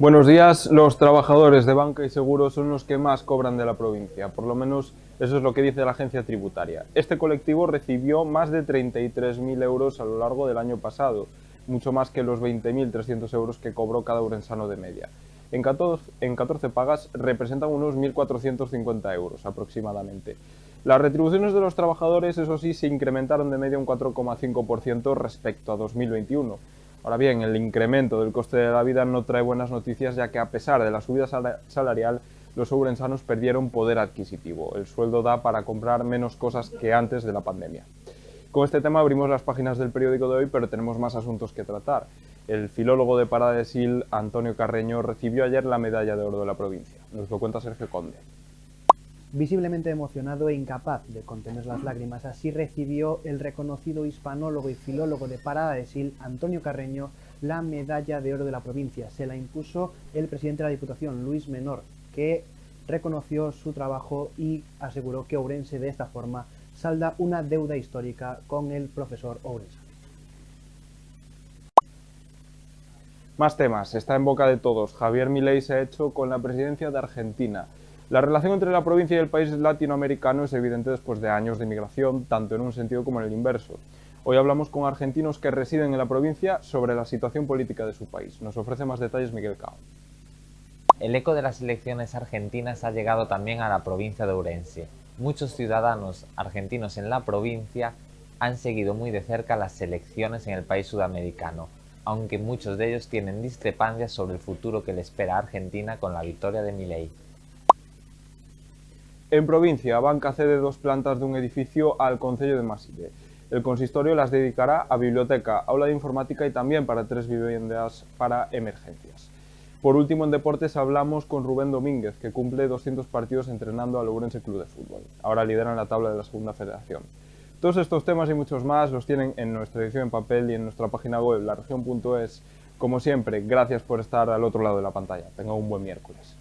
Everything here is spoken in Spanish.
Buenos días. Los trabajadores de banca y seguros son los que más cobran de la provincia. Por lo menos eso es lo que dice la agencia tributaria. Este colectivo recibió más de 33.000 euros a lo largo del año pasado, mucho más que los 20.300 euros que cobró cada urensano de media. En 14, en 14 pagas representan unos 1.450 euros aproximadamente. Las retribuciones de los trabajadores, eso sí, se incrementaron de media un 4,5% respecto a 2021 Ahora bien, el incremento del coste de la vida no trae buenas noticias ya que a pesar de la subida salarial, los ourensanos perdieron poder adquisitivo. El sueldo da para comprar menos cosas que antes de la pandemia. Con este tema abrimos las páginas del periódico de hoy, pero tenemos más asuntos que tratar. El filólogo de Parada de Sil, Antonio Carreño, recibió ayer la medalla de oro de la provincia. Nos lo cuenta Sergio Conde. Visiblemente emocionado e incapaz de contener las lágrimas, así recibió el reconocido hispanólogo y filólogo de Parada de Sil, Antonio Carreño, la medalla de oro de la provincia. Se la impuso el presidente de la Diputación, Luis Menor, que reconoció su trabajo y aseguró que Ourense de esta forma salda una deuda histórica con el profesor Ourense. Más temas. Está en boca de todos. Javier Milei se ha hecho con la presidencia de Argentina. La relación entre la provincia y el país latinoamericano es evidente después de años de migración, tanto en un sentido como en el inverso. Hoy hablamos con argentinos que residen en la provincia sobre la situación política de su país. Nos ofrece más detalles Miguel Cao. El eco de las elecciones argentinas ha llegado también a la provincia de Ourense. Muchos ciudadanos argentinos en la provincia han seguido muy de cerca las elecciones en el país sudamericano, aunque muchos de ellos tienen discrepancias sobre el futuro que le espera a Argentina con la victoria de Milei. En provincia, Banca cede dos plantas de un edificio al Concello de Maside. El consistorio las dedicará a biblioteca, aula de informática y también para tres viviendas para emergencias. Por último, en deportes hablamos con Rubén Domínguez, que cumple 200 partidos entrenando al Ourense Club de Fútbol. Ahora lideran la tabla de la Segunda Federación. Todos estos temas y muchos más los tienen en nuestra edición en papel y en nuestra página web, laregion.es. Como siempre, gracias por estar al otro lado de la pantalla. Tenga un buen miércoles.